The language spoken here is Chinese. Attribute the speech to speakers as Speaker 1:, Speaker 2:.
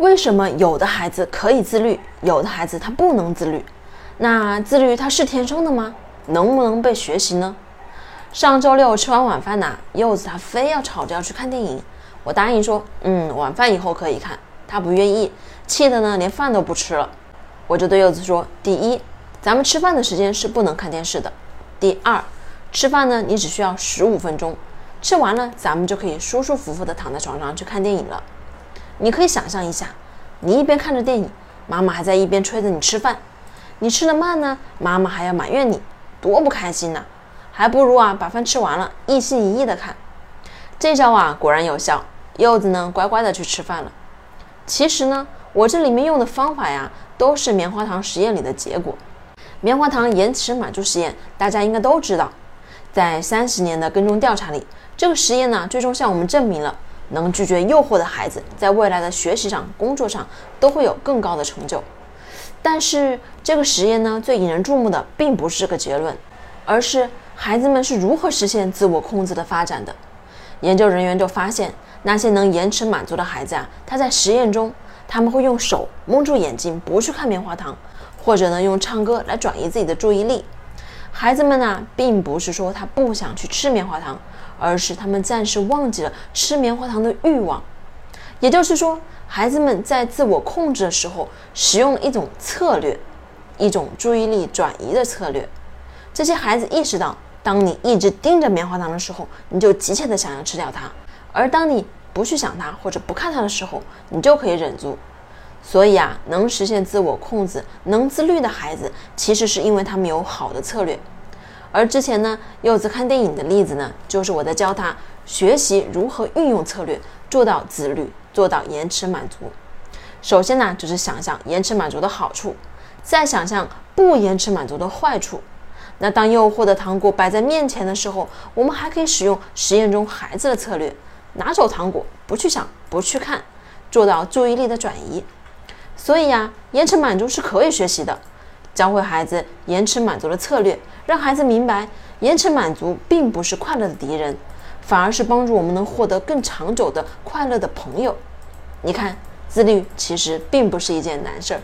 Speaker 1: 为什么有的孩子可以自律，有的孩子他不能自律？那自律他是天生的吗？能不能被学习呢？上周六吃完晚饭呐，柚子他非要吵着要去看电影，我答应说，嗯，晚饭以后可以看，他不愿意，气的呢连饭都不吃了。我就对柚子说，第一，咱们吃饭的时间是不能看电视的；第二，吃饭呢你只需要十五分钟，吃完了咱们就可以舒舒服服的躺在床上去看电影了。你可以想象一下，你一边看着电影，妈妈还在一边催着你吃饭，你吃的慢呢，妈妈还要埋怨你，多不开心呐！还不如啊把饭吃完了，一心一意的看。这招啊果然有效，柚子呢乖乖的去吃饭了。其实呢，我这里面用的方法呀，都是棉花糖实验里的结果。棉花糖延迟满足实验，大家应该都知道，在三十年的跟踪调查里，这个实验呢，最终向我们证明了。能拒绝诱惑的孩子，在未来的学习上、工作上都会有更高的成就。但是，这个实验呢，最引人注目的并不是这个结论，而是孩子们是如何实现自我控制的发展的。研究人员就发现，那些能延迟满足的孩子啊，他在实验中，他们会用手蒙住眼睛，不去看棉花糖，或者呢，用唱歌来转移自己的注意力。孩子们呢，并不是说他不想去吃棉花糖。而是他们暂时忘记了吃棉花糖的欲望，也就是说，孩子们在自我控制的时候，使用了一种策略，一种注意力转移的策略。这些孩子意识到，当你一直盯着棉花糖的时候，你就急切的想要吃掉它；而当你不去想它或者不看它的时候，你就可以忍住。所以啊，能实现自我控制、能自律的孩子，其实是因为他们有好的策略。而之前呢，柚子看电影的例子呢，就是我在教他学习如何运用策略，做到自律，做到延迟满足。首先呢，就是想象延迟满足的好处，再想象不延迟满足的坏处。那当诱惑的糖果摆在面前的时候，我们还可以使用实验中孩子的策略，拿走糖果，不去想，不去看，做到注意力的转移。所以呀，延迟满足是可以学习的。教会孩子延迟满足的策略，让孩子明白延迟满足并不是快乐的敌人，反而是帮助我们能获得更长久的快乐的朋友。你看，自律其实并不是一件难事儿。